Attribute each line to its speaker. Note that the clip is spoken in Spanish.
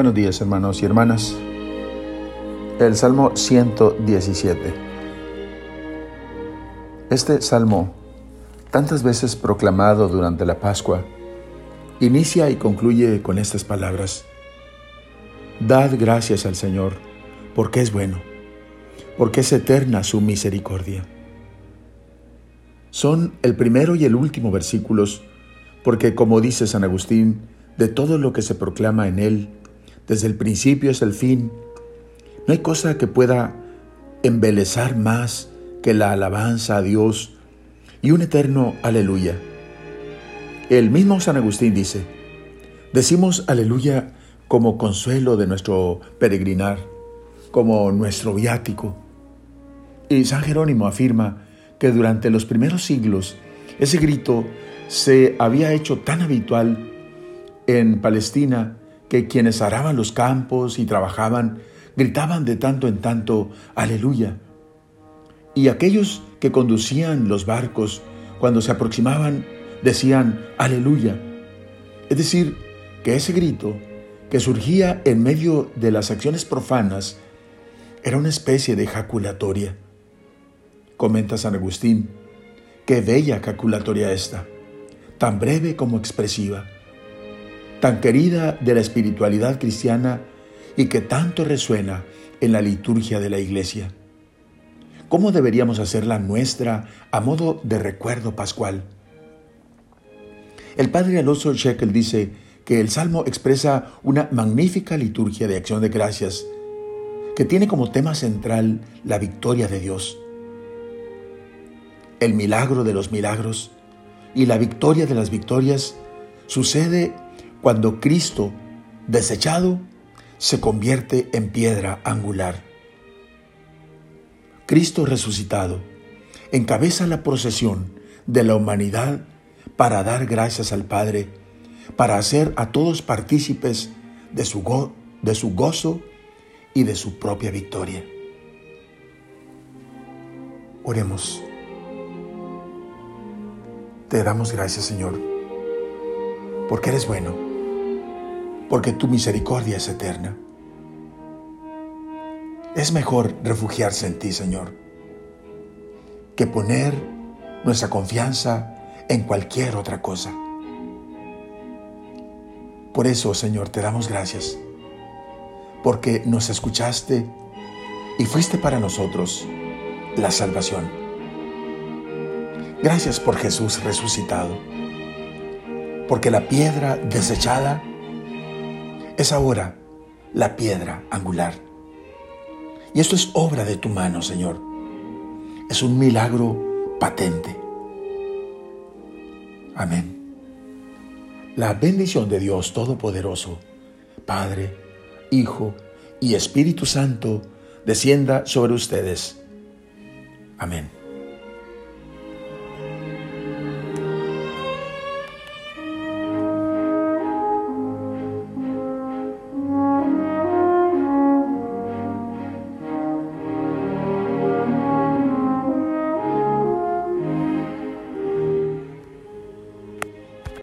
Speaker 1: Buenos días hermanos y hermanas. El Salmo 117. Este salmo, tantas veces proclamado durante la Pascua, inicia y concluye con estas palabras. Dad gracias al Señor, porque es bueno, porque es eterna su misericordia. Son el primero y el último versículos, porque como dice San Agustín, de todo lo que se proclama en él, desde el principio hasta el fin. No hay cosa que pueda embelezar más que la alabanza a Dios y un eterno aleluya. El mismo San Agustín dice, decimos aleluya como consuelo de nuestro peregrinar, como nuestro viático. Y San Jerónimo afirma que durante los primeros siglos ese grito se había hecho tan habitual en Palestina que quienes araban los campos y trabajaban gritaban de tanto en tanto, aleluya. Y aquellos que conducían los barcos, cuando se aproximaban, decían, aleluya. Es decir, que ese grito, que surgía en medio de las acciones profanas, era una especie de ejaculatoria. Comenta San Agustín, qué bella ejaculatoria esta, tan breve como expresiva tan querida de la espiritualidad cristiana y que tanto resuena en la liturgia de la iglesia. ¿Cómo deberíamos hacerla nuestra a modo de recuerdo pascual? El padre Alonso Shekel dice que el salmo expresa una magnífica liturgia de acción de gracias que tiene como tema central la victoria de Dios, el milagro de los milagros y la victoria de las victorias sucede cuando Cristo, desechado, se convierte en piedra angular. Cristo resucitado encabeza la procesión de la humanidad para dar gracias al Padre, para hacer a todos partícipes de su, de su gozo y de su propia victoria. Oremos. Te damos gracias, Señor, porque eres bueno porque tu misericordia es eterna. Es mejor refugiarse en ti, Señor, que poner nuestra confianza en cualquier otra cosa. Por eso, Señor, te damos gracias, porque nos escuchaste y fuiste para nosotros la salvación. Gracias por Jesús resucitado, porque la piedra desechada es ahora la piedra angular. Y esto es obra de tu mano, Señor. Es un milagro patente. Amén. La bendición de Dios Todopoderoso, Padre, Hijo y Espíritu Santo, descienda sobre ustedes. Amén.